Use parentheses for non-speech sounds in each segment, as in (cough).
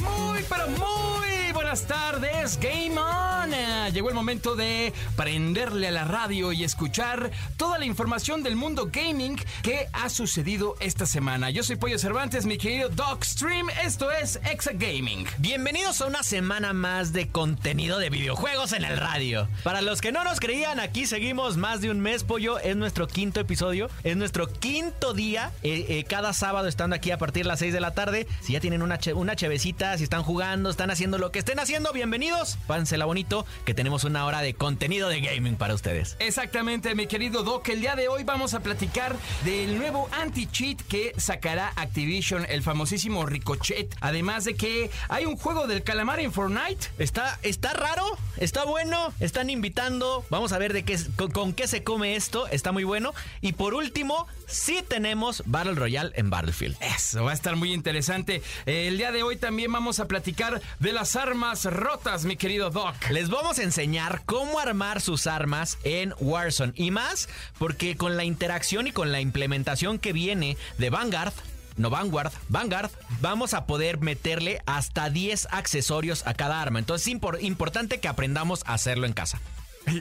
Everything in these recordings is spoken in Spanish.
Muy, pero muy buenas tardes, Game On. Eh, Llegó el momento de prenderle a la radio y escuchar toda la información del mundo gaming que ha sucedido esta semana. Yo soy Pollo Cervantes, mi querido Dogstream. Esto es Exa Gaming. Bienvenidos a una semana más de contenido de videojuegos en el radio. Para los que no nos creían, aquí seguimos más de un mes, pollo. Es nuestro quinto episodio, es nuestro quinto día. eh, eh, cada sábado estando aquí a partir de las 6 de la tarde. Si ya tienen una, una chevecita, si están jugando, están haciendo lo que estén haciendo, bienvenidos. Pánsela bonito, que tenemos una hora de contenido de gaming para ustedes. Exactamente, mi querido Doc. El día de hoy vamos a platicar del nuevo anti-cheat que sacará Activision, el famosísimo Ricochet. Además de que hay un juego del calamar en Fortnite. Está, está raro, está bueno, están invitando. Vamos a ver de qué, con, con qué se come esto. Está muy bueno. Y por último, sí tenemos Battle Royale en Battlefield. Eso va a estar muy interesante. El día de hoy también vamos a platicar de las armas rotas, mi querido Doc. Les vamos a enseñar cómo armar sus armas en Warzone y más porque con la interacción y con la implementación que viene de Vanguard, no Vanguard, Vanguard, vamos a poder meterle hasta 10 accesorios a cada arma. Entonces es impor- importante que aprendamos a hacerlo en casa.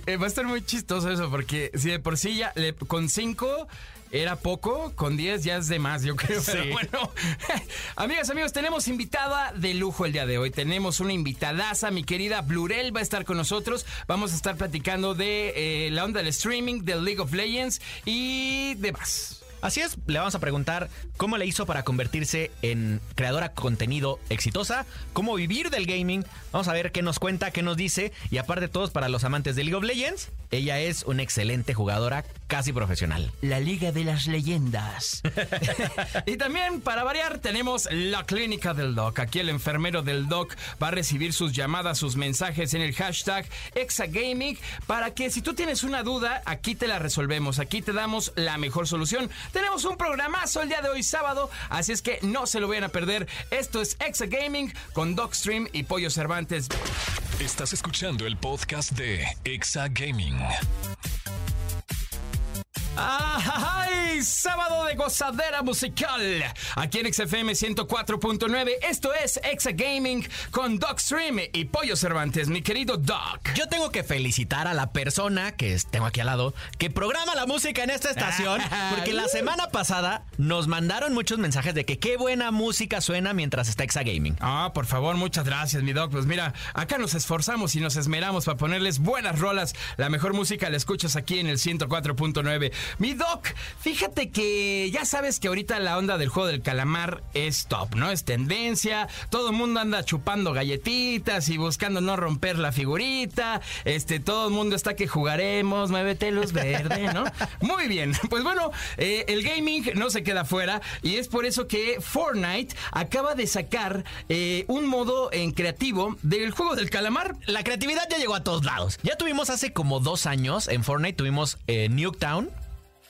Eh, Va a estar muy chistoso eso, porque si de por sí ya le- con 5 era poco, con 10 ya es de más, yo creo. Pero bueno, (laughs) amigas, amigos, tenemos invitada de lujo el día de hoy. Tenemos una invitadaza, mi querida Blurel va a estar con nosotros. Vamos a estar platicando de eh, la onda del streaming, del League of Legends y demás. Así es, le vamos a preguntar cómo le hizo para convertirse en creadora de contenido exitosa, cómo vivir del gaming. Vamos a ver qué nos cuenta, qué nos dice. Y aparte todos, para los amantes de League of Legends, ella es una excelente jugadora, casi profesional. La Liga de las Leyendas. (laughs) y también, para variar, tenemos la clínica del Doc. Aquí el enfermero del Doc va a recibir sus llamadas, sus mensajes en el hashtag Exagaming para que si tú tienes una duda, aquí te la resolvemos. Aquí te damos la mejor solución. Tenemos un programazo el día de hoy sábado, así es que no se lo vayan a perder. Esto es Exagaming con Docstream y Pollo Cervantes. Estás escuchando el podcast de Exa Gaming. ¡Ay! Sábado de gozadera musical. Aquí en XFM 104.9. Esto es Exa Gaming con Doc Stream y Pollo Cervantes, mi querido Doc. Yo tengo que felicitar a la persona que tengo aquí al lado, que programa la música en esta estación, (laughs) porque la semana pasada nos mandaron muchos mensajes de que qué buena música suena mientras está Exa Gaming. Ah, por favor, muchas gracias, mi Doc. Pues mira, acá nos esforzamos y nos esmeramos para ponerles buenas rolas. La mejor música la escuchas aquí en el 104.9. Mi Doc, fíjate que ya sabes que ahorita la onda del juego del calamar es top, ¿no? Es tendencia. Todo el mundo anda chupando galletitas y buscando no romper la figurita. Este, todo el mundo está que jugaremos, muévete luz verde, ¿no? (laughs) Muy bien. (laughs) Pues bueno, eh, el gaming no se queda fuera y es por eso que Fortnite acaba de sacar eh, un modo en creativo del juego del calamar. La creatividad ya llegó a todos lados. Ya tuvimos hace como dos años en Fortnite, tuvimos eh, Nuketown.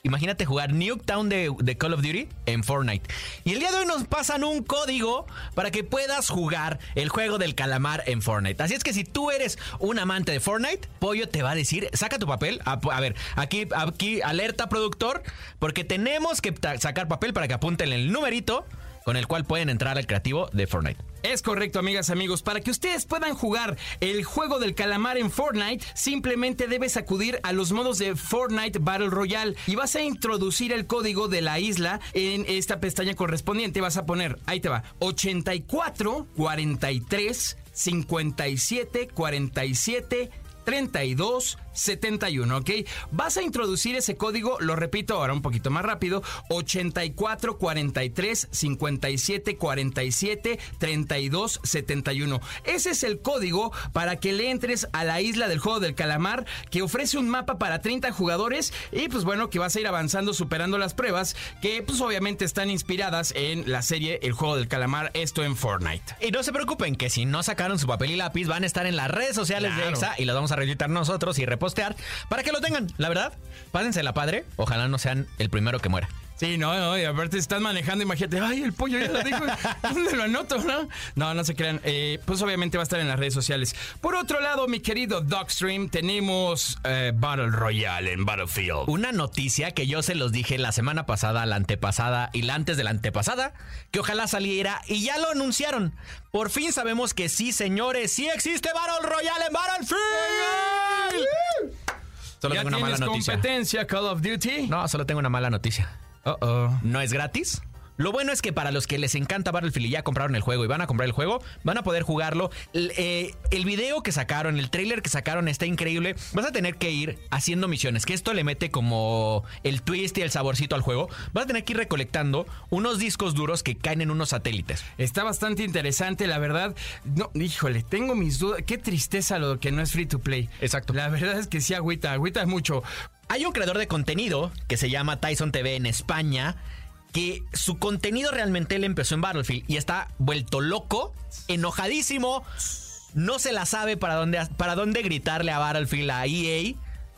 Imagínate jugar Nuketown de, de Call of Duty en Fortnite. Y el día de hoy nos pasan un código para que puedas jugar el juego del calamar en Fortnite. Así es que si tú eres un amante de Fortnite, Pollo te va a decir, saca tu papel. A, a ver, aquí, aquí alerta productor, porque tenemos que sacar papel para que apunten el numerito con el cual pueden entrar al creativo de Fortnite. Es correcto, amigas, amigos. Para que ustedes puedan jugar el juego del calamar en Fortnite, simplemente debes acudir a los modos de Fortnite Battle Royale y vas a introducir el código de la isla en esta pestaña correspondiente. Vas a poner, ahí te va, 84 43 57 47 3271, ¿ok? Vas a introducir ese código, lo repito ahora un poquito más rápido, 8443 57 47 32 71. Ese es el código para que le entres a la isla del juego del calamar que ofrece un mapa para 30 jugadores y pues bueno, que vas a ir avanzando superando las pruebas que pues obviamente están inspiradas en la serie El juego del calamar, esto en Fortnite. Y no se preocupen que si no sacaron su papel y lápiz van a estar en las redes sociales de. EXA y los vamos a reeditar nosotros y repostear para que lo tengan. La verdad, pásensela padre. Ojalá no sean el primero que muera. Sí, no, no, y aparte estás manejando, imagínate, ay, el pollo ya lo dijo, ¿dónde lo anoto, no? No, no se crean, eh, pues obviamente va a estar en las redes sociales. Por otro lado, mi querido Dogstream, tenemos eh, Battle Royale en Battlefield. Una noticia que yo se los dije la semana pasada, la antepasada y la antes de la antepasada, que ojalá saliera y ya lo anunciaron. Por fin sabemos que sí, señores, sí existe Battle Royale en Battlefield. Solo ¿Ya tengo una mala noticia. competencia Call of Duty? No, solo tengo una mala noticia. Uh-oh. no es gratis. Lo bueno es que para los que les encanta Battlefield y ya compraron el juego y van a comprar el juego, van a poder jugarlo. El, eh, el video que sacaron, el trailer que sacaron está increíble. Vas a tener que ir haciendo misiones, que esto le mete como el twist y el saborcito al juego. Vas a tener que ir recolectando unos discos duros que caen en unos satélites. Está bastante interesante, la verdad. No, híjole, tengo mis dudas. Qué tristeza lo que no es free to play. Exacto. La verdad es que sí agüita, agüita mucho. Hay un creador de contenido que se llama Tyson TV en España. Que su contenido realmente él empezó en Battlefield y está vuelto loco, enojadísimo. No se la sabe para dónde, para dónde gritarle a Battlefield, a EA,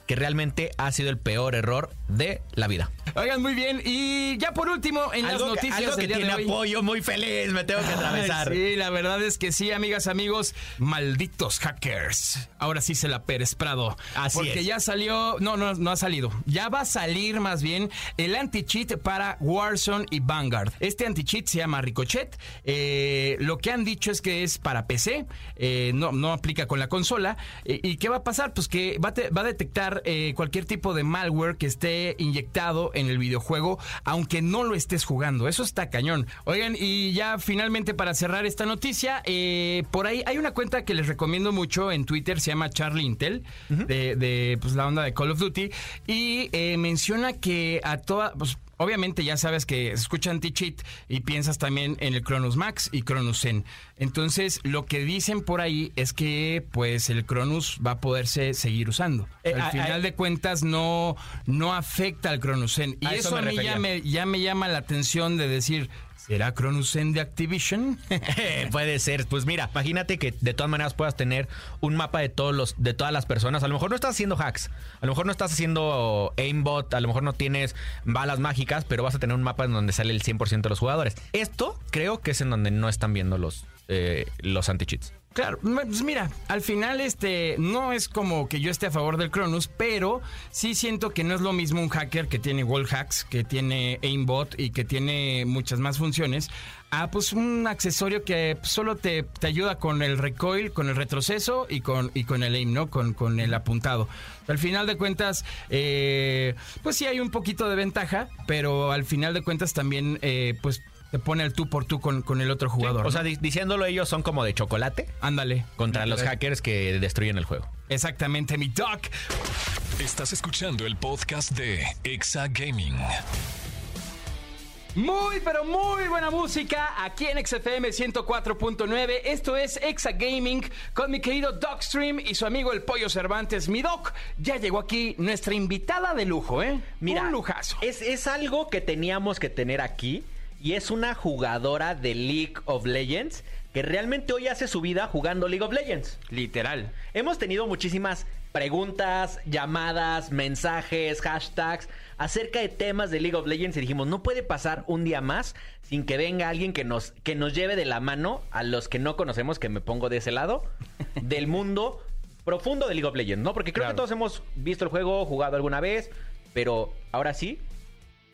que realmente ha sido el peor error de la vida. Oigan, muy bien. Y ya por último, en las Algo, noticias algo que del día tiene de hoy. apoyo muy feliz, me tengo que atravesar. Sí, la verdad es que sí, amigas, amigos. Malditos hackers. Ahora sí se la Pérez Prado. Así Porque es. ya salió. No, no, no ha salido. Ya va a salir más bien el anti-cheat para Warzone y Vanguard. Este anti-cheat se llama Ricochet. Eh, lo que han dicho es que es para PC. eh, no, no aplica con la consola. Eh, ¿Y qué va a pasar? Pues que va te- va a detectar cualquier tipo de malware que esté inyectado en el videojuego, aunque no lo estés jugando. Eso está cañón. Oigan, y ya finalmente para cerrar esta noticia, eh, por ahí hay una cuenta que les recomiendo mucho en Twitter, se llama Charlie Intel, de, de, pues, la onda de Call of Duty, y eh, menciona que a toda... Pues, Obviamente ya sabes que escucha anti-cheat y piensas también en el Cronus Max y Cronus Zen. Entonces, lo que dicen por ahí es que pues el Cronus va a poderse seguir usando. Eh, Al a- final a- de cuentas no, no afecta al Cronus Zen. Y eso a mí ya refería. me, ya me llama la atención de decir, ¿será Cronus Zen de Activision? (laughs) Puede ser. Pues mira, imagínate que de todas maneras puedas tener un mapa de todos los, de todas las personas. A lo mejor no estás haciendo hacks, a lo mejor no estás haciendo aimbot, a lo mejor no tienes balas mágicas, pero vas a tener un mapa en donde sale el 100% de los jugadores. Esto creo que es en donde no están viendo los, eh, los anti-cheats. Claro, pues mira, al final este no es como que yo esté a favor del Cronus, pero sí siento que no es lo mismo un hacker que tiene wall hacks, que tiene aimbot y que tiene muchas más funciones, a pues un accesorio que solo te, te ayuda con el recoil, con el retroceso y con, y con el aim, ¿no? Con, con el apuntado. Al final de cuentas, eh, pues sí hay un poquito de ventaja, pero al final de cuentas también, eh, pues te pone el tú por tú con, con el otro jugador. O ¿no? sea, di- diciéndolo ellos son como de chocolate ándale. contra los hackers que destruyen el juego. Exactamente, mi doc. Estás escuchando el podcast de Exa Gaming. Muy, pero muy buena música aquí en XFM 104.9. Esto es Exa Gaming con mi querido Docstream y su amigo el Pollo Cervantes. Mi Doc, ya llegó aquí nuestra invitada de lujo, ¿eh? Mira, Un lujazo. Es, es algo que teníamos que tener aquí y es una jugadora de League of Legends que realmente hoy hace su vida jugando League of Legends. Literal. Hemos tenido muchísimas preguntas, llamadas, mensajes, hashtags acerca de temas de League of Legends y dijimos, no puede pasar un día más sin que venga alguien que nos, que nos lleve de la mano a los que no conocemos, que me pongo de ese lado, (laughs) del mundo profundo de League of Legends, ¿no? Porque creo Claro. que todos hemos visto el juego, jugado alguna vez, pero ahora sí,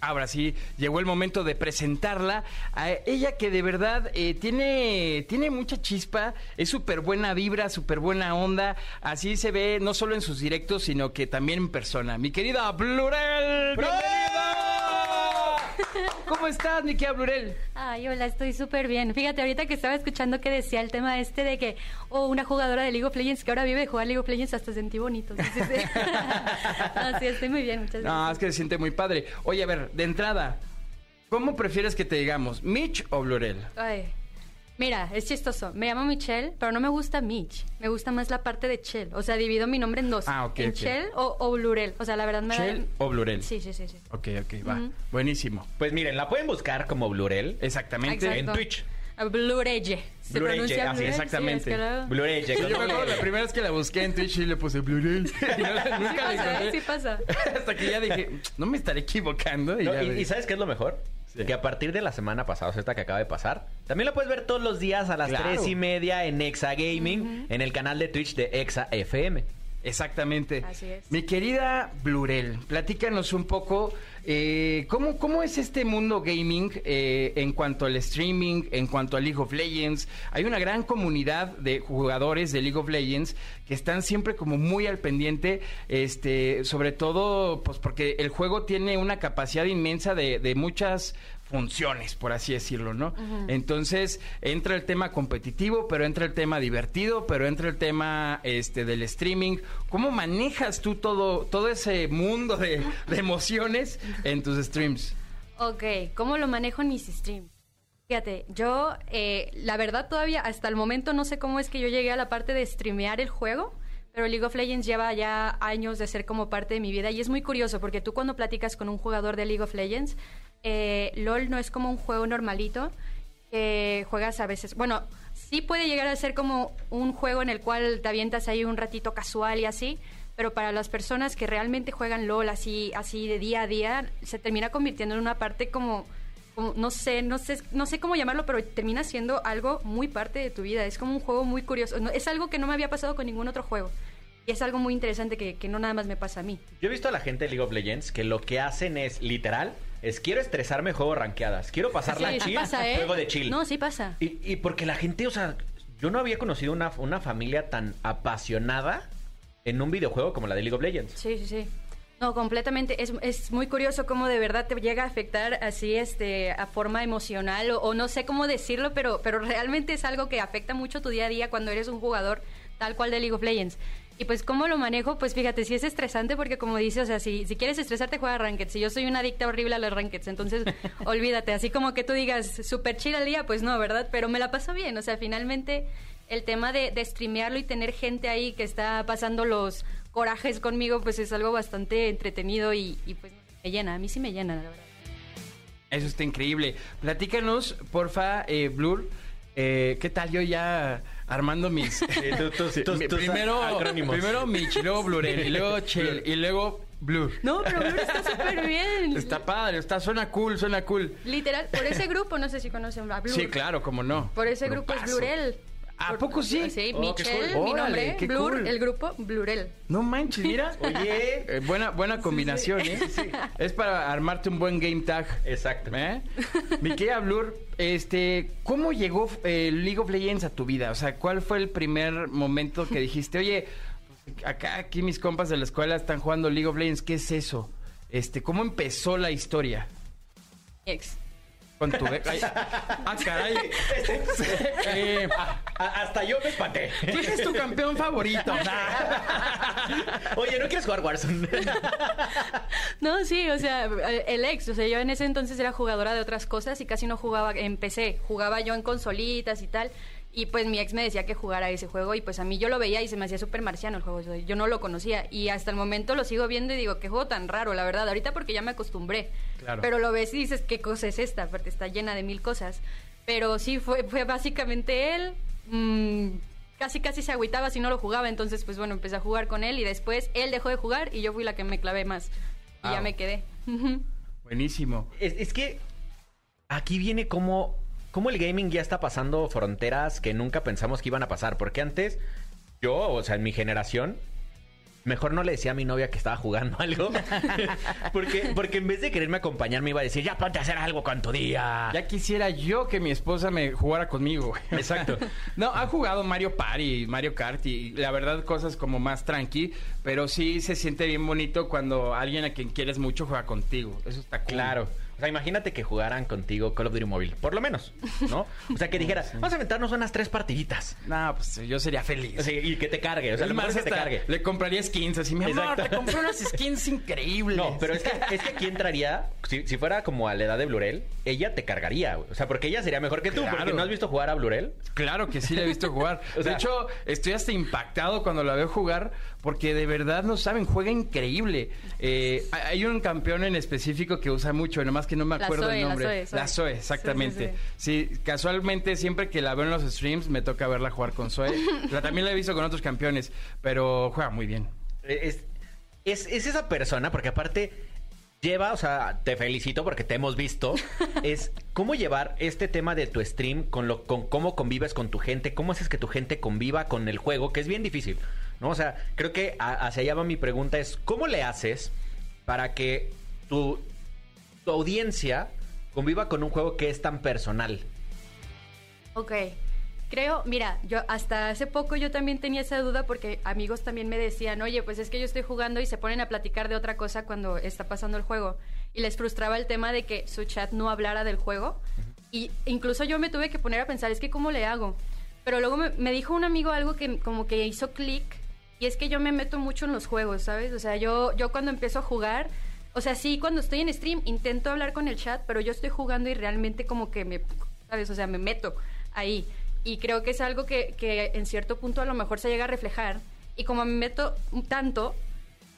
Ahora sí, llegó el momento de presentarla. A ella que de verdad eh, tiene, tiene mucha chispa, es súper buena vibra, súper buena onda. Así se ve no solo en sus directos, sino que también en persona. Mi querida Blurel, bienvenida. ¿Cómo estás, querida Blurel? Ay, hola, estoy súper bien. Fíjate, ahorita que estaba escuchando que decía el tema este de que, oh, una jugadora de League of Legends que ahora vive de jugar League of Legends, hasta sentí bonito. Sí, sí, sí. (laughs) no, sí, estoy muy bien, muchas gracias. No, es que se siente muy padre. Oye, a ver, de entrada, ¿cómo prefieres que te digamos, Mitch o Blurel? Ay, mira, es chistoso. Me llamo Michelle, pero no me gusta Mitch. Me gusta más la parte de Chell. O sea, divido mi nombre en dos. Ah, ok, En. Chell o, o Blurel. O sea, la verdad me da... ¿Chell o Blurel? Sí, sí, sí, sí. Ok, ok, va. Buenísimo. Pues miren, la pueden buscar como Blurel. Exactamente. Exacto. En Twitch. Ah, Blurelle. ¿Se Blurelle, pronuncia así, Blurelle? exactamente. Sí, es que. Yo me acuerdo la primera vez que la busqué en Twitch y le puse Blurel. (laughs) Y no la- nunca Sí la pasa, encontré. Sí pasa. Hasta que ya dije, no me estaré equivocando. Y, No, ya y, vi. y ¿sabes qué es lo mejor? Sí. Que a partir de la semana pasada, o sea, esta que acaba de pasar, también lo puedes ver todos los días a las Claro. tres y media en Exa Gaming, en el canal de Twitch de Exa FM. Exactamente. Así es. Mi querida Blurel, platícanos un poco eh, ¿cómo, cómo es este mundo gaming eh, en cuanto al streaming, en cuanto a League of Legends. Hay una gran comunidad de jugadores de League of Legends que están siempre como muy al pendiente, este, sobre todo pues porque el juego tiene una capacidad inmensa de, de muchas funciones, por así decirlo, ¿no? Entonces, entra el tema competitivo, pero entra el tema divertido, pero entra el tema este del streaming. ¿Cómo manejas tú todo, todo ese mundo de, de emociones en tus streams? Ok, ¿cómo lo manejo en mis streams? Fíjate, yo, eh, la verdad todavía hasta el momento no sé cómo es que yo llegué a la parte de streamear el juego, pero League of Legends lleva ya años de ser como parte de mi vida y es muy curioso porque tú cuando platicas con un jugador de League of Legends, eh, LOL no es como un juego normalito que juegas a veces, bueno, sí puede llegar a ser como un juego en el cual te avientas ahí un ratito casual y así, pero para las personas que realmente juegan LOL así, así de día a día, se termina convirtiendo en una parte como, no sé, no sé, no sé cómo llamarlo, pero termina siendo algo muy parte de tu vida. Es como un juego muy curioso. Es algo que no me había pasado con ningún otro juego. Y es algo muy interesante que, que no nada más me pasa a mí. Yo he visto a la gente de League of Legends que lo que hacen es, literal, es quiero estresarme, juego ranqueadas. Quiero pasarla Sí, sí chill, pasa, ¿eh? juego de chill. No, sí pasa. Y, y porque la gente, o sea, yo no había conocido una, una familia tan apasionada en un videojuego como la de League of Legends. Sí, sí, sí. No, completamente. Es, es muy curioso cómo de verdad te llega a afectar así, este, a forma emocional o, o no sé cómo decirlo, pero, pero realmente es algo que afecta mucho tu día a día cuando eres un jugador tal cual de League of Legends. Y pues, ¿cómo lo manejo? Pues fíjate, sí es estresante porque como dice, o sea, si, si quieres estresarte, juega Rankeds. Si yo soy una adicta horrible a los Rankeds, entonces (laughs) olvídate. Así como que tú digas, súper chill al día, pues no, ¿verdad? Pero me la paso bien. O sea, finalmente el tema de, de streamearlo y tener gente ahí que está pasando los corajes conmigo, pues es algo bastante entretenido y, y, pues me llena. A mí sí me llena, la verdad. Eso está increíble. Platícanos, porfa, eh, Blur. eh, ¿Qué tal yo ya armando mis... tú- (laughs) Sí, mi- primero, acrónimos. primero Mitch, y luego Blurel, y luego (laughs) Chell, y luego Blur. No, pero Blur está súper bien. (laughs) Está padre, está, suena cool, suena cool. Literal, por ese grupo, no sé si conocen a Blur. Sí, claro, como no. Por ese grupo es. Blurel. ¿A poco sí? Sí, Oh, qué Michelle, cool. mi Órale, nombre, qué Blur, cool. el grupo Blurel. No manches, mira. (laughs) Oye. Eh, buena, buena combinación, ¿eh? Es para armarte un buen game tag. Exacto. ¿Eh? Mi querida Blur, este, ¿cómo llegó eh, League of Legends a tu vida? O sea, ¿cuál fue el primer momento que dijiste, oye, acá aquí mis compas de la escuela están jugando League of Legends, ¿qué es eso? Este, ¿cómo empezó la historia? Ex. Con tu ay, ah, caray. Eh, A- hasta yo me espanté. ¿Quién es tu campeón favorito? (laughs) Oye, ¿no quieres jugar Warzone? (laughs) No, sí, o sea, el ex, o sea, yo en ese entonces era jugadora de otras cosas y casi no jugaba en PC, jugaba yo en consolitas y tal. Y pues mi ex me decía que jugara ese juego y pues a mí yo lo veía y se me hacía súper marciano el juego, yo no lo conocía y hasta el momento lo sigo viendo y digo, qué juego tan raro, la verdad, ahorita porque ya me acostumbré. Claro. Pero lo ves y dices, ¿qué cosa es esta? Porque está llena de mil cosas. Pero sí, fue, fue básicamente él. mm, casi casi se agüitaba si no lo jugaba, entonces pues bueno, empecé a jugar con él y después él dejó de jugar y yo fui la que me clavé más. Y Ah. ya me quedé. (laughs) Buenísimo. Es, es que aquí viene como, como el gaming ya está pasando fronteras que nunca pensamos que iban a pasar. Porque antes, yo, o sea, en mi generación, mejor no le decía a mi novia que estaba jugando (laughs) algo. porque, porque en vez de quererme acompañar, me iba a decir, ya ponte a hacer algo con tu día. Ya quisiera yo que mi esposa me jugara conmigo. Exacto. (laughs) No, ha jugado Mario Party, Mario Kart y la verdad cosas como más tranqui, pero sí se siente bien bonito cuando alguien a quien quieres mucho juega contigo. Eso está cool. Claro. O sea, imagínate que jugaran contigo Call of Duty Mobile, por lo menos, ¿no? O sea, que (laughs) dijeras, vamos a aventarnos unas tres partiditas. No, pues yo sería feliz. O sea, y que te cargue, o sea, lo más, que te cargue. le compraría skins así. Mi amor, Exacto. te compré unas skins increíbles. No, pero es que, es que aquí entraría, si, si fuera como a la edad de Blurel, ella te cargaría, güey. O sea, porque ella sería mejor que tú, Claro. porque no has visto jugar a Blurel. Claro que sí le he visto jugar. (laughs) O sea- de hecho, estoy hasta impactado cuando la veo jugar porque de verdad no saben, juega increíble. Eh, hay un campeón en específico que usa mucho, nomás que no me La acuerdo Zoe, el la nombre. Zoe, Zoe. La Zoe, exactamente. Sí, casualmente siempre que la veo en los streams me toca verla jugar con Zoe. (laughs) La- también la he visto con otros campeones, pero juega muy bien. Es, es, es esa persona, porque aparte lleva, o sea, te felicito porque te hemos visto, (laughs) es cómo llevar este tema de tu stream con, lo, con cómo convives con tu gente, cómo haces que tu gente conviva con el juego, que es bien difícil, ¿no? O sea, creo que hacia allá va mi pregunta, es ¿cómo le haces para que tu, tu audiencia conviva con un juego que es tan personal? Ok. Creo, mira, yo hasta hace poco yo también tenía esa duda porque amigos también me decían, oye, pues es que yo estoy jugando y se ponen a platicar de otra cosa cuando está pasando el juego. Y les frustraba el tema de que su chat no hablara del juego. Y incluso yo me tuve que poner a pensar, es que ¿cómo le hago? Pero luego me, me dijo un amigo algo que como que hizo clic y es que yo me meto mucho en los juegos, ¿sabes? O sea, yo, yo cuando empiezo a jugar, o sea, sí, cuando estoy en stream intento hablar con el chat, pero yo estoy jugando y realmente como que me, ¿sabes? O sea, me meto ahí. Y creo que es algo que, que en cierto punto a lo mejor se llega a reflejar. Y como me meto tanto,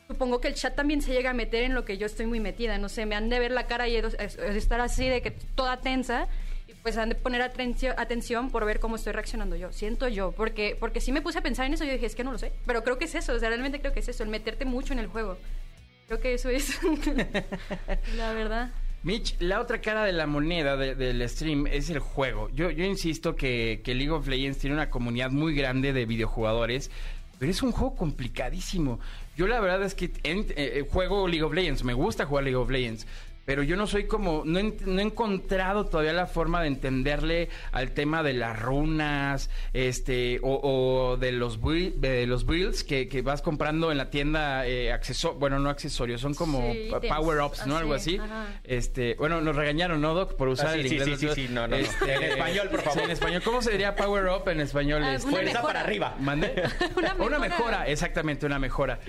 supongo que el chat también se llega a meter en lo que yo estoy muy metida. No sé, me han de ver la cara y es- es- es estar así de que toda tensa. Y pues han de poner atención, atención por ver cómo estoy reaccionando yo. Siento yo. Porque, porque sí me puse a pensar en eso. Yo dije, es que no lo sé. Pero creo que es eso. O sea, realmente creo que es eso. El meterte mucho en el juego. Creo que eso es. (laughs) la verdad. Mitch, la otra cara de la moneda de- del stream es el juego. Yo, yo insisto que, que League of Legends tiene una comunidad muy grande de videojugadores, pero es un juego complicadísimo. Yo la verdad es que en- eh, juego League of Legends, me gusta jugar League of Legends. Pero yo no soy como, no, he- no he encontrado todavía la forma de entenderle al tema de las runas, este, o, o de los build- de los builds que, que vas comprando en la tienda eh, accesorios, bueno, no accesorios, son como Sí, power ups, ¿no? Algo así, ajá. Este, bueno, nos regañaron, ¿no, Doc? Por usar Ah, sí, el sí, inglés. sí, sí, sí, no, no, no. En español, por (laughs) favor. Sí, en español. ¿Cómo se diría power up en español? Ah, Este, una Fuerza mejora. para arriba. ¿Mande? (laughs) Una Una mejora. mejora, exactamente, una mejora.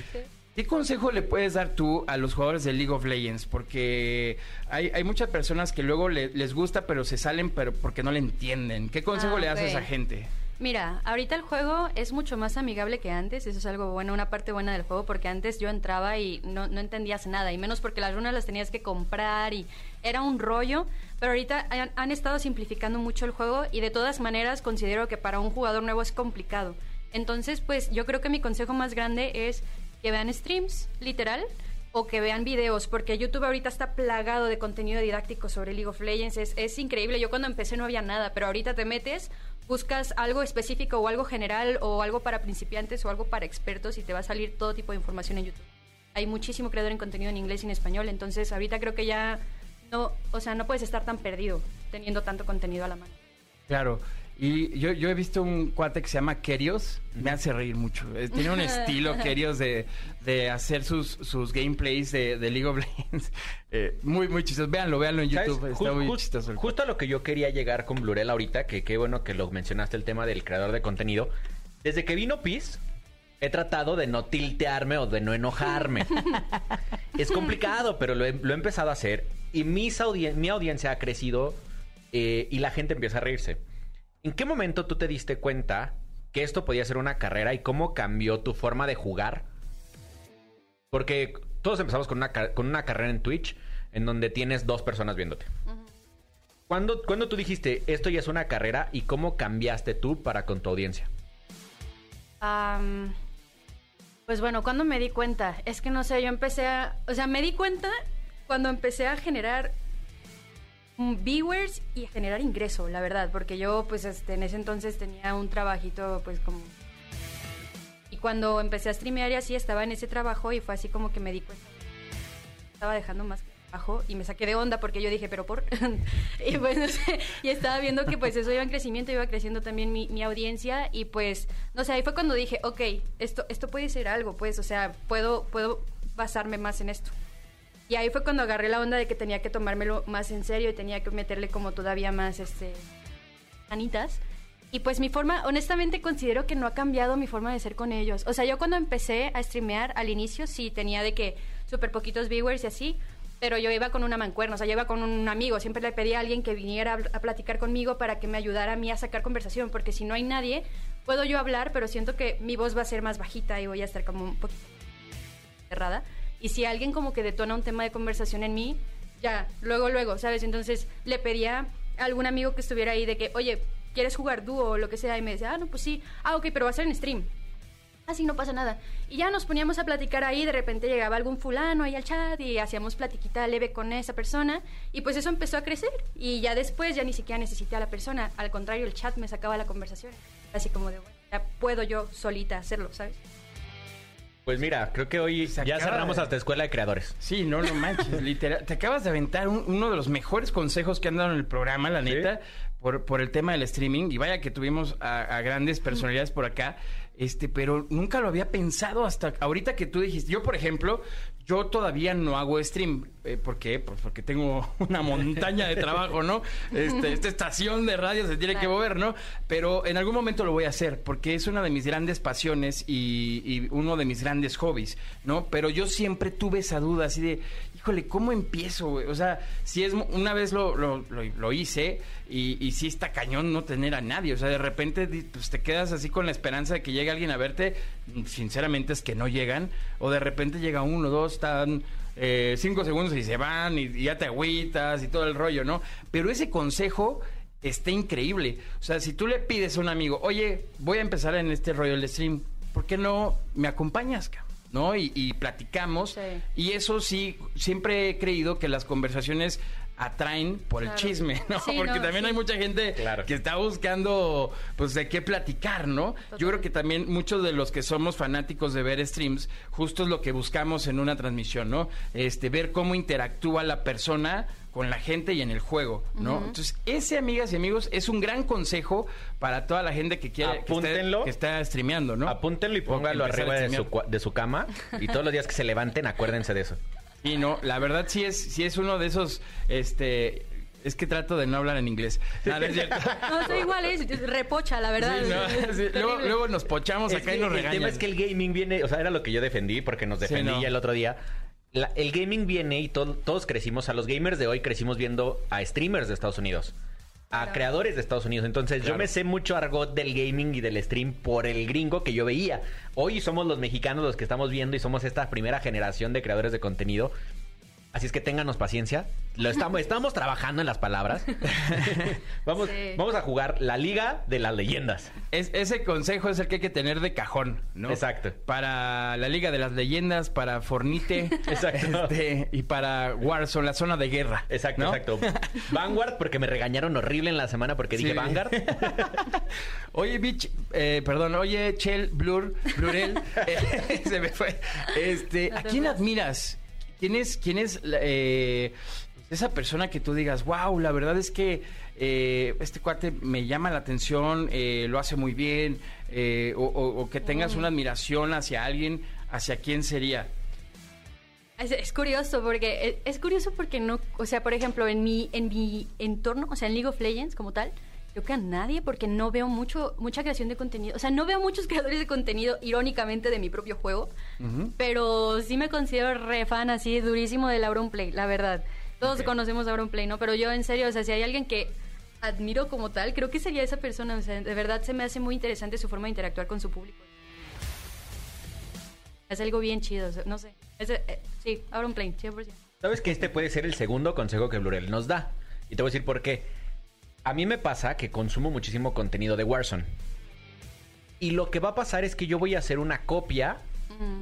¿Qué consejo le puedes dar tú a los jugadores de League of Legends? Porque hay, hay muchas personas que luego le- les gusta, pero se salen pero porque no le entienden. ¿Qué consejo Ah, le das a esa gente? Mira, ahorita el juego es mucho más amigable que antes, eso es algo bueno, una parte buena del juego, porque antes yo entraba y no, no entendías nada, y menos porque las runas las tenías que comprar y era un rollo, pero ahorita han, han estado simplificando mucho el juego y de todas maneras considero que para un jugador nuevo es complicado. Entonces, pues yo creo que mi consejo más grande es que vean streams, literal, o que vean videos, porque YouTube ahorita está plagado de contenido didáctico sobre League of Legends. Es, es increíble. Yo cuando empecé no había nada, pero ahorita te metes, buscas algo específico o algo general o algo para principiantes o algo para expertos y te va a salir todo tipo de información en YouTube. Hay muchísimo creador en contenido en inglés y en español, entonces ahorita creo que ya no, o sea, no puedes estar tan perdido teniendo tanto contenido a la mano. Claro. Y yo, yo he visto un cuate que se llama Kerios, me hace reír mucho. Eh, Tiene un (laughs) estilo Kerios de, de hacer sus, sus gameplays de, de League of Legends. (laughs) Eh, muy, muy chistoso. Véanlo, véanlo en ¿Sabes? YouTube. Está muy ju- chistoso. el Justo a lo que yo quería llegar con Blurel ahorita, que qué bueno que lo mencionaste, el tema del creador de contenido. Desde que vino Piz, he tratado de no tiltearme o de no enojarme. (laughs) es complicado, pero lo he, lo he empezado a hacer y mis audien- mi audiencia ha crecido eh, y la gente empieza a reírse. ¿En qué momento tú te diste cuenta que esto podía ser una carrera y cómo cambió tu forma de jugar? Porque todos empezamos con una, con una carrera en Twitch en donde tienes dos personas viéndote. ¿Cuándo, cuándo tú dijiste esto ya es una carrera y cómo cambiaste tú para con tu audiencia? Pues bueno, cuando me di cuenta, es que no sé, yo empecé a, o sea, me di cuenta cuando empecé a generar viewers y generar ingreso, la verdad, porque yo pues este, en ese entonces tenía un trabajito pues como... Y cuando empecé a streamear y así estaba en ese trabajo y fue así como que me di cuenta. Estaba dejando más trabajo y me saqué de onda porque yo dije, pero por... (laughs) y pues no sé, y estaba viendo que pues eso iba en crecimiento, iba creciendo también mi, mi audiencia y pues, no sé, ahí fue cuando dije, ok, esto, esto puede ser algo, pues, o sea, puedo, puedo basarme más en esto. Y ahí fue cuando agarré la onda de que tenía que tomármelo más en serio y tenía que meterle como todavía más, este, ganitas. Y pues mi forma, honestamente considero que no ha cambiado mi forma de ser con ellos. O sea, yo cuando empecé a streamear al inicio sí tenía de que súper poquitos viewers y así, pero yo iba con una mancuerna, o sea, iba con un amigo, siempre le pedía a alguien que viniera a, a platicar conmigo para que me ayudara a mí a sacar conversación, porque si no hay nadie, puedo yo hablar, pero siento que mi voz va a ser más bajita y voy a estar como un poquito cerrada. Y si alguien como que detona un tema de conversación en mí, ya, luego, luego, ¿sabes? Entonces le pedía a algún amigo que estuviera ahí de que, oye, ¿quieres jugar dúo o lo que sea? Y me decía, ah, no, pues sí. Ah, ok, pero va a ser en stream. Así no pasa nada. Y ya nos poníamos a platicar ahí, de repente llegaba algún fulano ahí al chat y hacíamos platiquita leve con esa persona y pues eso empezó a crecer y ya después ya ni siquiera necesité a la persona, al contrario el chat me sacaba la conversación, así como de, bueno, ya puedo yo solita hacerlo, ¿sabes? Pues mira, creo que hoy Se ya acaba cerramos de- hasta Escuela de Creadores. Sí, no, no manches, (laughs) literal. Te acabas de aventar un- uno de los mejores consejos que han dado en el programa, la neta, por, por el tema del streaming. Y vaya que tuvimos a, a grandes personalidades por acá, este, pero nunca lo había pensado hasta ahorita que tú dijiste. Yo, por ejemplo, yo todavía no hago stream. Eh, ¿Por qué? Pues porque tengo (laughs) una montaña de trabajo, ¿no? Este, esta estación de radio se tiene que mover, ¿no? Pero en algún momento lo voy a hacer, porque es una de mis grandes pasiones y, y uno de mis grandes hobbies, ¿no? Pero yo siempre tuve esa duda, así de, híjole, ¿cómo empiezo, güey? O sea, si es, una vez lo, lo, lo- hice y, y sí está cañón no tener a nadie, o sea, de repente pues, te quedas así con la esperanza de que llegue alguien a verte, sinceramente es que no llegan, o de repente llega uno, dos, están eh, cinco segundos y se van y, ya te agüitas y todo el rollo, ¿no? Pero ese consejo está increíble. O sea, si tú le pides a un amigo, oye, voy a empezar en este rollo del stream, ¿por qué no me acompañas? ¿No? Y, y platicamos. Sí. Y eso sí, siempre he creído que las conversaciones atraen por el chisme, ¿no? Sí, Porque no, también sí. hay mucha gente Claro. que está buscando, pues, de qué platicar, ¿no? Yo creo que también muchos de los que somos fanáticos de ver streams, justo es lo que buscamos en una transmisión, ¿no? Este, ver cómo interactúa la persona con la gente y en el juego, ¿no? Entonces, ese, amigas y amigos, es un gran consejo para toda la gente que quiere, que esté, Apúntenlo. que está streameando, ¿no? Apúntenlo y pónganlo arriba de su, de su cama y todos los días que se levanten acuérdense de eso. Y no, la verdad sí es, sí es uno de esos, este, es que trato de no hablar en inglés. No, no es cierto. (laughs) No, soy igual, es repocha, la verdad. Sí, no, Es (laughs) sí, luego, luego nos pochamos Es acá que y nos el regañan. tema es que el gaming viene, o sea, era lo que yo defendí porque nos Sí, defendí no. ya el otro día. La- el gaming viene y to- todos crecimos, a los gamers de hoy crecimos viendo a streamers de Estados Unidos, a Claro. creadores de Estados Unidos. Entonces yo me sé mucho argot del gaming y del stream por el gringo que yo veía. Hoy somos los mexicanos los que estamos viendo y somos esta primera generación de creadores de contenido. Así es que ténganos paciencia. Lo (laughs) estamos, estamos trabajando en las palabras. (laughs) vamos, Sí. vamos a jugar la Liga de las Leyendas. Es- ese consejo es el que hay que tener de cajón, ¿no? Exacto. Para la Liga de las Leyendas, para Fornite. (laughs) Exacto. este, y para Warzone, la zona de guerra. Exacto, ¿no? exacto. Vanguard, porque me regañaron horrible en la semana porque dije. Vanguard. Oye, Bitch, eh, perdón, oye, Chel, Blur, Blurel, eh, se me fue. Este, ¿a quién admiras? ¿Quién es, quién es eh, esa persona que tú digas, wow, la verdad es que eh, este cuate me llama la atención, eh, lo hace muy bien, eh, o, o- o que tengas una admiración hacia alguien, ¿hacia quién sería? Es, es curioso porque es, es curioso porque no, o sea, por ejemplo, en mi en mi entorno, o sea, en League of Legends como tal, creo que a nadie porque no veo mucho mucha creación de contenido, o sea, no veo muchos (laughs) creadores de contenido irónicamente de mi propio juego, pero sí me considero re fan así durísimo de Play, la verdad. Todos Ok. conocemos Play, ¿no? Pero yo en serio, o sea, si hay alguien que admiro como tal, creo que sería esa persona, o sea, de verdad se me hace muy interesante su forma de interactuar con su público. Es algo bien chido, o sea, no sé. Es, eh, sí, Play, 100%. Sabes que este puede ser el segundo consejo que Blurel nos da. Y te voy a decir por qué. A mí me pasa que consumo muchísimo contenido de Warzone. Y lo que va a pasar es que yo voy a hacer una copia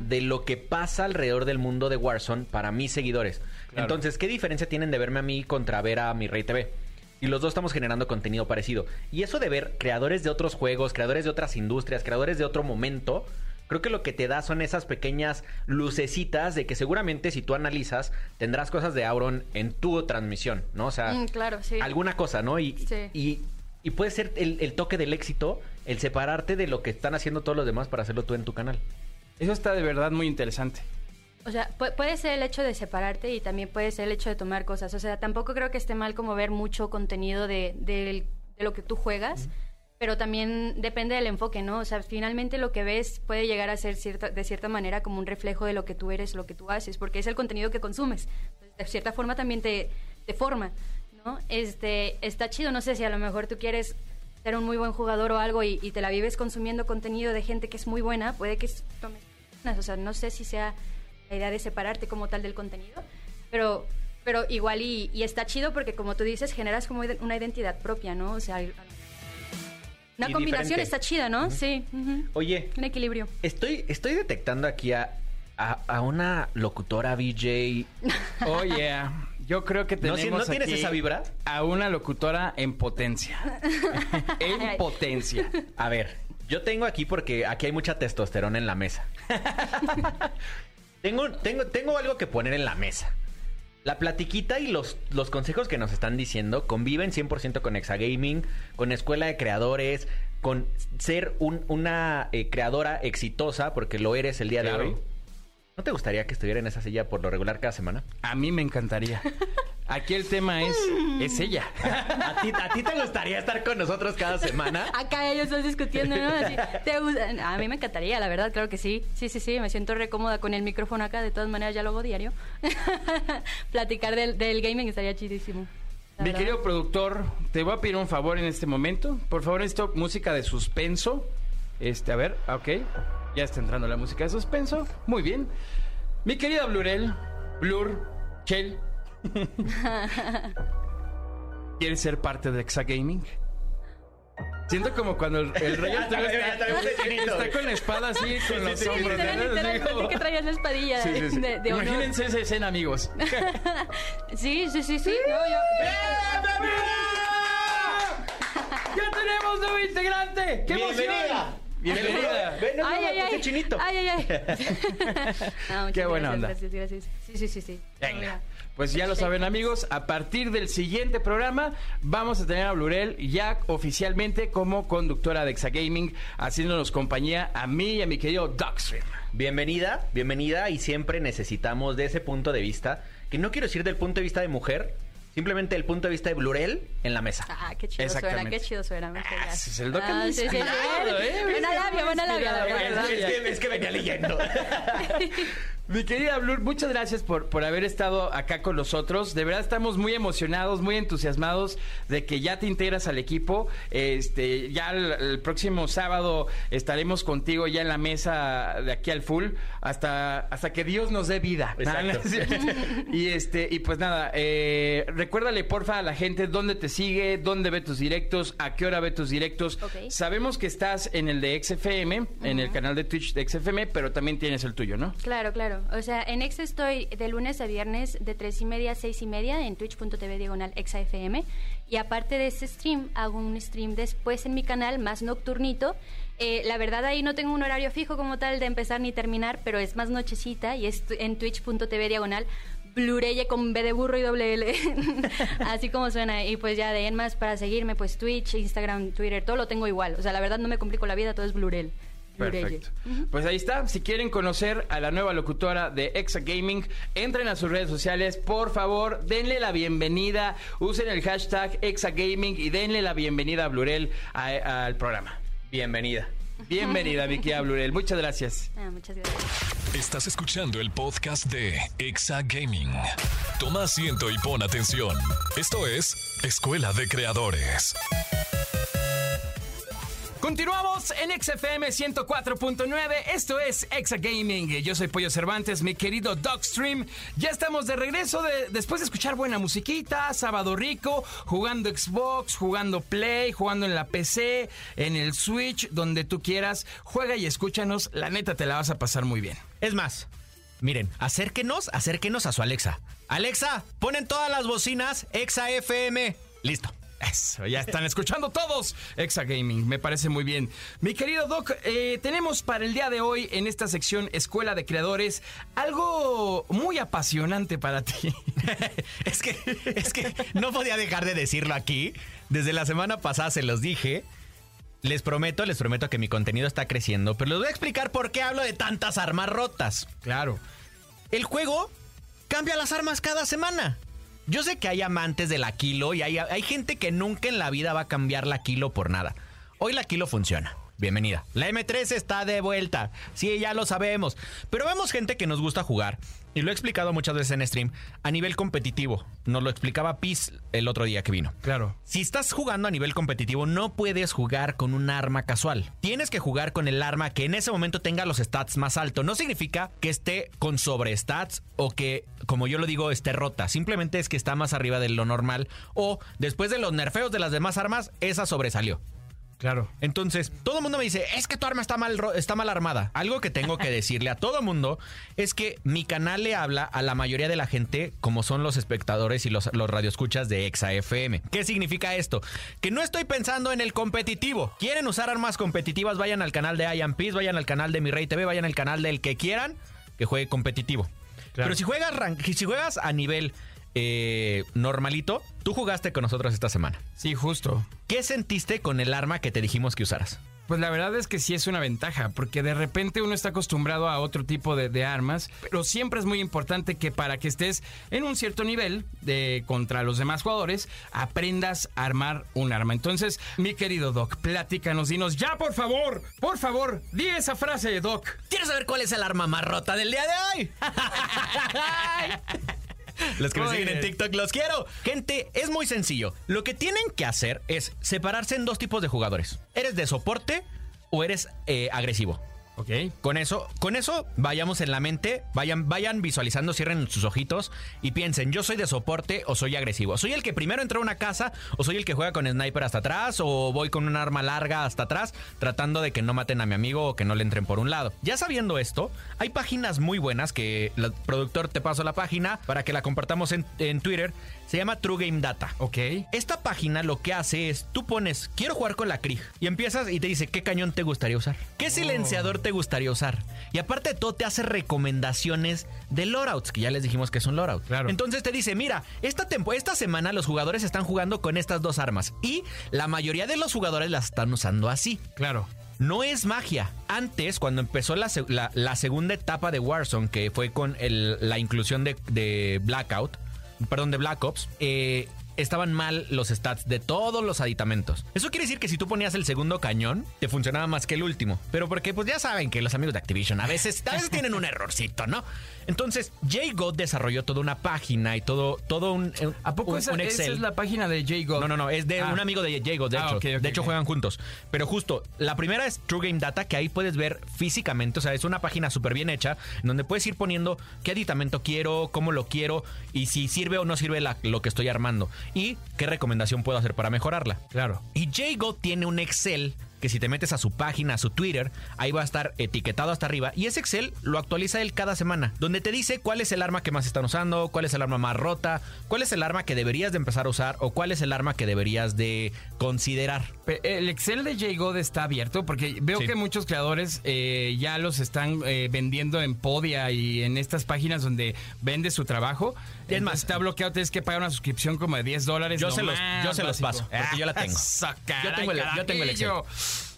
de lo que pasa alrededor del mundo de Warzone para mis seguidores. Claro. Entonces, ¿qué diferencia tienen de verme a mí contra ver a mi Rey TV? Y los dos estamos generando contenido parecido. Y eso de ver creadores de otros juegos, creadores de otras industrias, creadores de otro momento, creo que lo que te da son esas pequeñas lucecitas de que seguramente si tú analizas tendrás cosas de Auron en tu transmisión, ¿no? O sea, Mm, claro, sí. alguna cosa, ¿no? Y, Sí. y, y puede ser el, el toque del éxito, el separarte de lo que están haciendo todos los demás para hacerlo tú en tu canal. Eso está de verdad muy interesante. O sea, pu- puede ser el hecho de separarte y también puede ser el hecho de tomar cosas. O sea, tampoco creo que esté mal como ver mucho contenido de, del- de lo que tú juegas, pero también depende del enfoque, ¿no? O sea, finalmente lo que ves puede llegar a ser cierta, de cierta manera como un reflejo de lo que tú eres, lo que tú haces, porque es el contenido que consumes. De cierta forma también te, te forma, ¿no? Este, está chido, no sé si a lo mejor tú quieres ser un muy buen jugador o algo y, te la vives consumiendo contenido de gente que es muy buena, puede que tomes o sea, no sé si sea la idea de separarte como tal del contenido, pero, pero igual y, y está chido porque como tú dices, generas como una identidad propia, ¿no? O sea, una Y combinación diferente. está chida, ¿no? Sí. Oye, un equilibrio. estoy, estoy detectando aquí a, a, a una locutora VJ. Oh, yeah. Yo creo que ¿No, tenemos ¿no tienes aquí esa vibra? a una locutora en potencia. (laughs) en potencia. A ver, yo tengo aquí porque aquí hay mucha testosterona en la mesa. (laughs) (laughs) tengo, tengo, tengo algo que poner en la mesa. La platiquita y los, los consejos que nos están diciendo conviven 100% con Exagaming, con Escuela de Creadores, con ser un- una eh, creadora exitosa, porque lo eres el día Claro. de hoy. ¿No te gustaría que estuviera en esa silla por lo regular cada semana? A mí me encantaría. Aquí el tema es, es ella. ¿A ti, ¿A ti te gustaría estar con nosotros cada semana? (laughs) Acá ellos están discutiendo, ¿no? Así, ¿te gusta? A mí me encantaría, la verdad, claro que sí. Sí, sí, sí, me siento re cómoda con el micrófono acá, de todas maneras ya lo hago diario. (laughs) Platicar del, del gaming estaría chidísimo. Mi verdad. querido productor, te voy a pedir un favor en este momento. Por favor, esto música de suspenso. Este, a ver, ah, ok. Ya está entrando la música de suspenso. Muy bien. Mi querida Blurel, Blur, Chell. (laughs) ¿Quieres ser parte de Exagaming? Siento como cuando el, el rey Arturo está, con la espada así, con los Sí, hombros. literal, ¿no? literal, Así como- pensé que traías la espadilla Sí, sí, sí. de, de honor. Imagínense esa escena, amigos. (laughs) Sí, sí, sí, sí. No, yo- ¡Ya tenemos nuevo integrante! ¡Qué emoción! Bienvenida. Bienvenida. Ven, ay, ay, ay. ese chinito. Ay, ay, ay. (laughs) No, muchas Qué buena gracias, onda. Gracias, gracias. Sí, sí, sí, sí. Venga. Pues ya lo saben amigos, a partir del siguiente programa vamos a tener a Blurel ya oficialmente como conductora de Exagaming, haciéndonos compañía a mí y a mi querido Doxstream. Bienvenida, bienvenida y siempre necesitamos de ese punto de vista, que no quiero decir del punto de vista de mujer, simplemente del punto de vista de Blurel en la mesa. Ah, qué chido suena, qué chido suena. Ah, es el Doc Ah, sí, sí, sí. inspirado, ¿eh? Buena labia, buena labia, la verdad. Inspirado, Es, es que, es que venía leyendo. (laughs) Mi querida Blur, muchas gracias por, por haber estado acá con nosotros. De verdad estamos muy emocionados, muy entusiasmados de que ya te integras al equipo. Este, ya el, el próximo sábado estaremos contigo ya en la mesa de aquí al full hasta, hasta que Dios nos dé vida. (laughs) Exacto. y este, y pues nada, eh, recuérdale porfa a la gente dónde te sigue, dónde ve tus directos, a qué hora ve tus directos. Sabemos que estás en el de XFM, en el canal de Twitch de XFM, pero también tienes el tuyo, ¿no? Claro, claro. O sea, en Exa estoy de lunes a viernes de 3 y media a 6 y media en twitch.tv diagonal ExaFM. Y aparte de ese stream, hago un stream después en mi canal, más nocturnito. Eh, la verdad ahí no tengo un horario fijo como tal de empezar ni terminar, pero es más nochecita y es en twitch.tv diagonal Blureye con B de burro y doble L. (laughs) Así como suena. Y pues ya de en más para seguirme, pues Twitch, Instagram, Twitter, todo lo tengo igual. O sea, la verdad no me complico la vida, todo es Blurel. Perfecto. Pues ahí está. Si quieren conocer a la nueva locutora de Exa Gaming, entren a sus redes sociales. Por favor, denle la bienvenida. Usen el hashtag Exa Gaming y denle la bienvenida a Blurel al programa. Bienvenida. Bienvenida, Vicky a Blurel. Muchas gracias. Ah, muchas gracias. Estás escuchando el podcast de Exa Gaming. Toma asiento y pon atención. Esto es Escuela de Creadores. Continuamos en XFM 104.9. Esto es Exa Gaming. Yo soy Pollo Cervantes, mi querido Dogstream. Ya estamos de regreso de- después de escuchar buena musiquita, sábado rico, jugando Xbox, jugando Play, jugando en la PC, en el Switch, donde tú quieras. Juega y escúchanos. La neta te la vas a pasar muy bien. Es más, miren, acérquenos, acérquenos a su Alexa. Alexa, ponen todas las bocinas Exa FM. Listo. Eso, ya están escuchando todos. Exa Gaming, me parece muy bien. Mi querido Doc, eh, tenemos para el día de hoy en esta sección Escuela de Creadores algo muy apasionante para ti. (laughs) es que, es que no podía dejar de decirlo aquí. Desde la semana pasada se los dije. Les prometo, les prometo que mi contenido está creciendo, pero les voy a explicar por qué hablo de tantas armas rotas. Claro. el juego cambia las armas cada semana. Yo sé que hay amantes de la kilo y hay, hay gente que nunca en la vida va a cambiar la kilo por nada. Hoy la kilo funciona. Bienvenida. La M3 está de vuelta. Sí, ya lo sabemos. Pero vemos gente que nos gusta jugar. Y lo he explicado muchas veces en stream. A nivel competitivo. Nos lo explicaba Piz el otro día que vino. Claro. Si estás jugando a nivel competitivo, no puedes jugar con un arma casual. Tienes que jugar con el arma que en ese momento tenga los stats más altos. No significa que esté con sobre stats o que, como yo lo digo, esté rota. Simplemente es que está más arriba de lo normal. O después de los nerfeos de las demás armas, esa sobresalió. Claro. Entonces, todo el mundo me dice, es que tu arma está mal, está mal armada. Algo que tengo que decirle a todo el mundo es que mi canal le habla a la mayoría de la gente como son los espectadores y los, los radioescuchas de Exa FM. ¿Qué significa esto? Que no estoy pensando en el competitivo. ¿Quieren usar armas competitivas? Vayan al canal de Ian Peace, vayan al canal de Mi Rey TV, vayan al canal del que quieran que juegue competitivo. Pero si juegas, si juegas a nivel eh, normalito, tú jugaste con nosotros esta semana. Sí, justo. ¿Qué sentiste con el arma que te dijimos que usaras? Pues la verdad es que sí es una ventaja, porque de repente uno está acostumbrado a otro tipo de, de armas, pero siempre es muy importante que para que estés en un cierto nivel de contra los demás jugadores, aprendas a armar un arma. Entonces, mi querido Doc, platícanos, dinos, ya por favor, por favor, di esa frase, Doc. ¿Quieres saber cuál es el arma más rota del día de hoy? (laughs) (laughs) (laughs) Los que me siguen en. TikTok los quiero. Gente, es muy sencillo. Lo que tienen que hacer es separarse en dos tipos de jugadores. ¿Eres de soporte o eres eh, agresivo? Ok. Con eso, con eso vayamos en la mente, vayan, vayan visualizando, cierren sus ojitos y piensen, yo soy de soporte o soy agresivo. ¿Soy el que primero entra a una casa o soy el que juega con sniper hasta atrás o voy con un arma larga hasta atrás tratando de que no maten a mi amigo o que no le entren por un lado? Ya sabiendo esto, hay páginas muy buenas que el productor te paso la página para que la compartamos en, en Twitter. Se llama True Game Data. Ok. Esta página lo que hace es, tú pones, quiero jugar con la Krieg. Y empiezas y te dice, ¿qué cañón te gustaría usar? ¿Qué silenciador te gustaría usar? Y aparte de todo, te hace recomendaciones de loadouts, que ya les dijimos que es un loadout. Claro. Entonces te dice, mira, esta, tempo- esta semana los jugadores están jugando con estas dos armas. Y la mayoría de los jugadores las están usando así. Claro. No es magia. Antes, cuando empezó la, la- la segunda etapa de Warzone, que fue con el- la inclusión de, de Blackout, perdón, de Black Ops, eh, estaban mal los stats de todos los aditamentos. Eso quiere decir que si tú ponías el segundo cañón, te funcionaba más que el último. Pero porque pues ya saben que los amigos de Activision a veces, a veces tienen un errorcito, ¿no? Entonces, Jay God desarrolló toda una página y todo, todo un, un- ¿A poco un- esa, un esa Excel. es la página de J-God? No, no, no, es de Ah. un amigo de Jago, de Ah, hecho. ok, ok, de hecho, juegan juntos. Pero justo, la primera es True Game Data, que ahí puedes ver físicamente, o sea, es una página súper bien hecha, en donde puedes ir poniendo qué aditamento quiero, cómo lo quiero, y si sirve o no sirve la- lo que estoy armando, y qué recomendación puedo hacer para mejorarla. Claro. Y Jago tiene un Excel que si te metes a su página, a su Twitter, ahí va a estar etiquetado hasta arriba. Y ese Excel lo actualiza él cada semana, donde te dice cuál es el arma que más están usando, cuál es el arma más rota, cuál es el arma que deberías de empezar a usar o cuál es el arma que deberías de considerar. El Excel de J-God está abierto porque veo Sí. que muchos creadores eh, ya los están eh, vendiendo en Podia y en estas páginas donde vende su trabajo. Es Entonces, más, está bloqueado, tienes que pagar una suscripción como de 10 dólares. Yo se los- yo se los paso, porque yo la (laughs) tengo. Yo tengo el- yo tengo el Excel.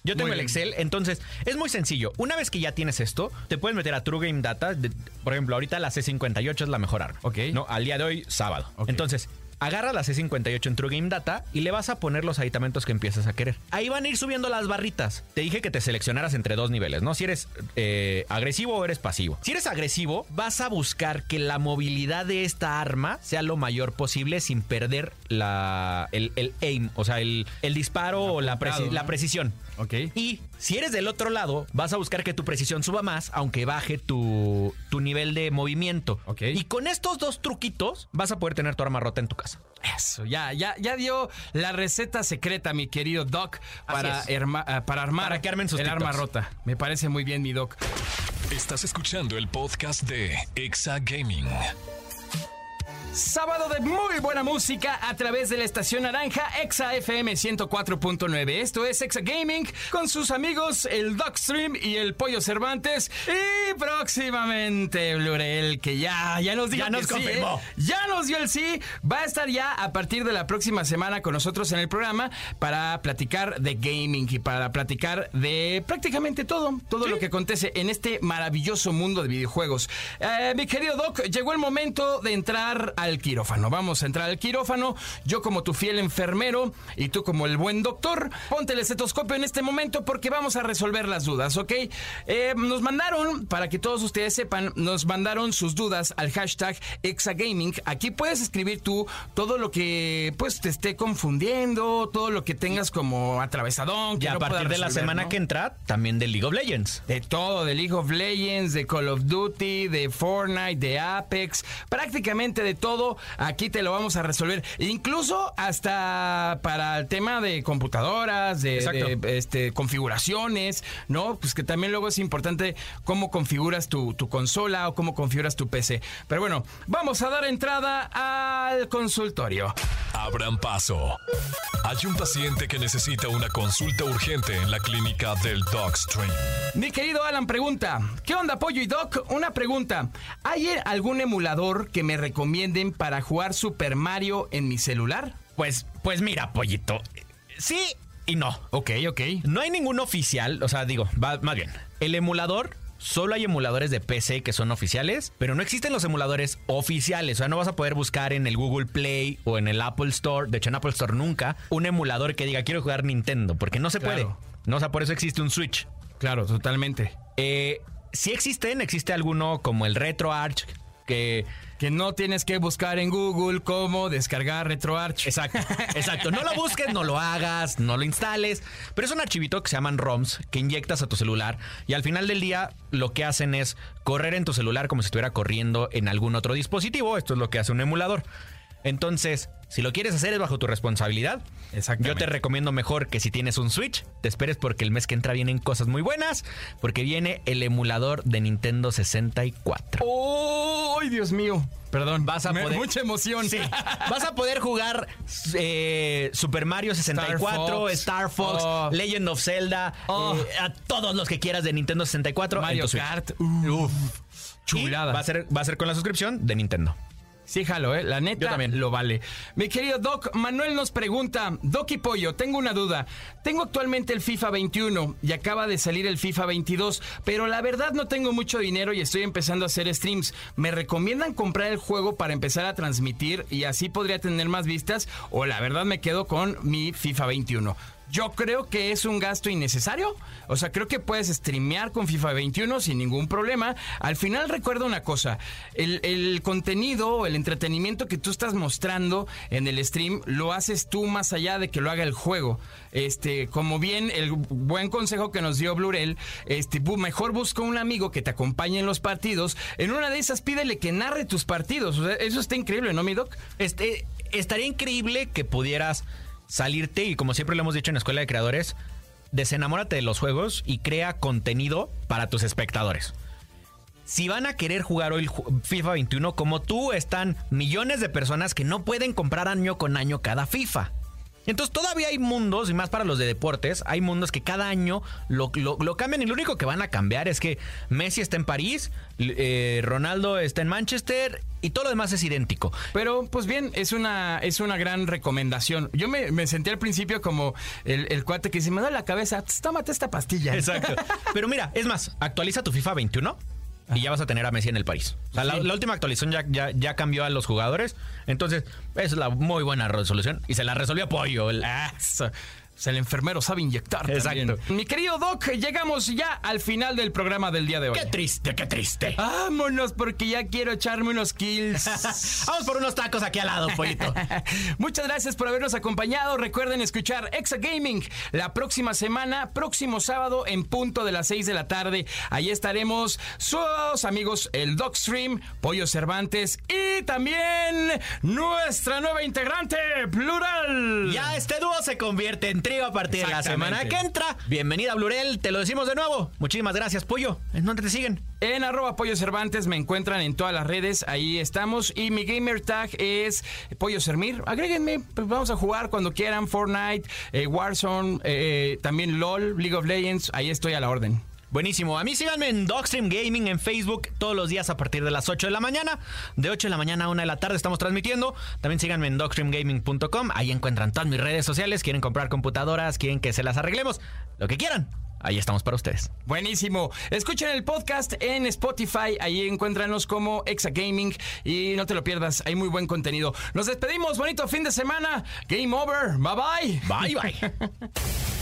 Yo tengo Muy el bien. Excel, entonces es muy sencillo. Una vez que ya tienes esto, te puedes meter a True Game Data. de- por ejemplo, ahorita la C58 es la mejor arma. Ok. No, al día de hoy, sábado. Entonces, agarra la C58 en True Game Data y le vas a poner los aditamentos que empiezas a querer. Ahí van a ir subiendo las barritas. Te dije que te seleccionaras entre dos niveles, ¿no? Si eres eh, agresivo o eres pasivo. Si eres agresivo, vas a buscar que la movilidad de esta arma sea lo mayor posible sin perder la, el, el aim, o sea, el, el disparo o la, precisión. Ok. Y si eres del otro lado, vas a buscar que tu precisión suba más, aunque baje tu, tu nivel de movimiento. Ok. Y con estos dos truquitos, vas a poder tener tu arma rota en tu casa. Eso, ya, ya, ya dio la receta secreta, mi querido Doc, para, ah, para armar Para que armen sus el arma rota. Me parece muy bien, mi Doc. Estás escuchando el podcast de Exa Gaming. Sábado de muy buena música a través de la estación naranja Exa FM 104.9. Esto es Exa Gaming con sus amigos el Dogstream y el Pollo Cervantes. Y próximamente Blurel, que ya, ya nos dijo Ya nos que sí, confirmó. ¿eh? Ya nos dio el sí. Va a estar ya a partir de la próxima semana con nosotros en el programa para platicar de gaming y para platicar de prácticamente todo, todo lo que acontece en este maravilloso mundo de videojuegos. Eh, mi querido Doc, llegó el momento de entrar al quirófano. Vamos a entrar al quirófano. Yo como tu fiel enfermero y tú como el buen doctor, ponte el estetoscopio en este momento porque vamos a resolver las dudas, ¿ok? Eh, nos mandaron, para que todos ustedes sepan, nos mandaron sus dudas al hashtag Exagaming. Aquí puedes escribir tú todo lo que pues te esté confundiendo, todo lo que tengas como atravesadón. Y que a no partir de la semana ¿no? que entra, también de League of Legends. De todo, de League of Legends, de Call of Duty, de Fortnite, de Apex, prácticamente de todo, aquí te lo vamos a resolver. Incluso hasta para el tema de computadoras, de, este, configuraciones, ¿no? Pues que también luego es importante cómo configuras tu, tu consola o cómo configuras tu PC. Pero bueno, vamos a dar entrada al consultorio. Abran paso. Hay un paciente que necesita una consulta urgente en la clínica del Dogstream. Mi querido Alan pregunta, ¿qué onda Pollo y Doc? Una pregunta, ¿hay algún emulador que me para jugar Super Mario en mi celular? Pues, pues mira, pollito. Sí y no. Ok, ok. No hay ningún oficial, o sea, digo, va- más bien, el emulador. Solo hay emuladores de PC que son oficiales, pero no existen los emuladores oficiales. O sea, no vas a poder buscar en el Google Play o en el Apple Store, de hecho en Apple Store nunca, un emulador que diga quiero jugar Nintendo, porque no se Claro. puede. No, o sea, por eso existe un Switch. Claro, totalmente. Eh, si existen, existe alguno como el RetroArch, que Que no tienes que buscar en Google cómo descargar RetroArch. Exacto, exacto. No lo busques, no lo hagas, no lo instales. Pero es un archivito que se llaman ROMs que inyectas a tu celular y al final del día lo que hacen es correr en tu celular como si estuviera corriendo en algún otro dispositivo. Esto es lo que hace un emulador. Entonces, si lo quieres hacer es bajo tu responsabilidad. Exactamente. Yo te recomiendo mejor que si tienes un Switch, te esperes porque el mes que entra vienen cosas muy buenas, porque viene el emulador de Nintendo 64. ¡Oh, Dios mío! Perdón, Vas a me- poder- mucha emoción. Sí. (laughs) Vas a poder jugar eh, Super Mario 64, Star Star Fox. Oh. Legend of Zelda, Oh. eh, a todos los que quieras de Nintendo 64 en Mario tu. Kart. Uf. Chulada. Va a, ser, va a ser con la suscripción de Nintendo. Sí, jalo, ¿eh? La neta Yo también. lo vale. Mi querido Doc, Manuel nos pregunta, Doc y Pollo, tengo una duda. Tengo actualmente el FIFA 21 y acaba de salir el FIFA 22, pero la verdad no tengo mucho dinero y estoy empezando a hacer streams. ¿Me recomiendan comprar el juego para empezar a transmitir y así podría tener más vistas? O la verdad me quedo con mi FIFA 21. Yo creo que es un gasto innecesario. O sea, creo que puedes streamear con FIFA 21 sin ningún problema. Al final recuerda una cosa, el, el contenido, el entretenimiento que tú estás mostrando en el stream, lo haces tú más allá de que lo haga el juego. Este, como bien el buen consejo que nos dio Blurel, este, mejor busca un amigo que te acompañe en los partidos. En una de esas pídele que narre tus partidos. O sea, eso está increíble, ¿no, mi doc? Este, estaría increíble que pudieras salirte y como siempre lo hemos dicho en Escuela de Creadores, desenamórate de los juegos y crea contenido para tus espectadores. Si van a querer jugar hoy FIFA 21, como tú, están millones de personas que no pueden comprar año con año cada FIFA. Entonces todavía hay mundos, y más para los de deportes, hay mundos que cada año lo, lo- lo cambian y lo único que van a cambiar es que Messi está en París, eh, Ronaldo está en Manchester y todo lo demás es idéntico. Pero, pues bien, es una, es una gran recomendación. Yo me, me sentí al principio como el, el cuate que dice, me da la cabeza, "Tss, tómate esta pastilla. Exacto. (laughs) Pero mira, es más, actualiza tu FIFA 21 y ya vas a tener a Messi en el París. O sea, la, la última actualización ya, ya, ya cambió a los jugadores. Entonces, es la muy buena resolución. Y se la resolvió Pollo. el- Ah, el enfermero sabe inyectar. Exacto. también. Mi querido Doc, llegamos ya al final del programa del día de hoy. Qué triste, qué triste. Vámonos, porque ya quiero echarme unos kills. (laughs) Vamos por unos tacos aquí al lado, Pollito. (laughs) Muchas gracias por habernos acompañado. Recuerden escuchar Exa Gaming la próxima semana, próximo sábado en punto de las 6 de la tarde. Ahí estaremos sus amigos el Dogstream, Pollo Cervantes y también nuestra nueva integrante, Plural. Ya este dúo se convierte en A partir de la semana que entra. Bienvenida, Blurel. Te lo decimos de nuevo. Muchísimas gracias, Pollo. ¿En dónde te siguen? En arroba Pollo Cervantes me encuentran en todas las redes, ahí estamos. Y mi gamer tag es Pollo Sermir. Agréguenme, pues vamos a jugar cuando quieran. Fortnite, eh, Warzone, eh, también LOL, League of Legends, ahí estoy a la orden. Buenísimo. A mí síganme en Dogstream Gaming en Facebook todos los días a partir de las 8 de la mañana. De 8 de la mañana a 1 de la tarde estamos transmitiendo. También síganme en dogstreamgaming.com. Ahí encuentran todas mis redes sociales. Quieren comprar computadoras, quieren que se las arreglemos, lo que quieran. Ahí estamos para ustedes. Buenísimo. Escuchen el podcast en Spotify. Ahí encuéntranos como Exa Gaming. Y no te lo pierdas. Hay muy buen contenido. Nos despedimos. Bonito fin de semana. Game over. Bye bye. Bye, bye. (laughs)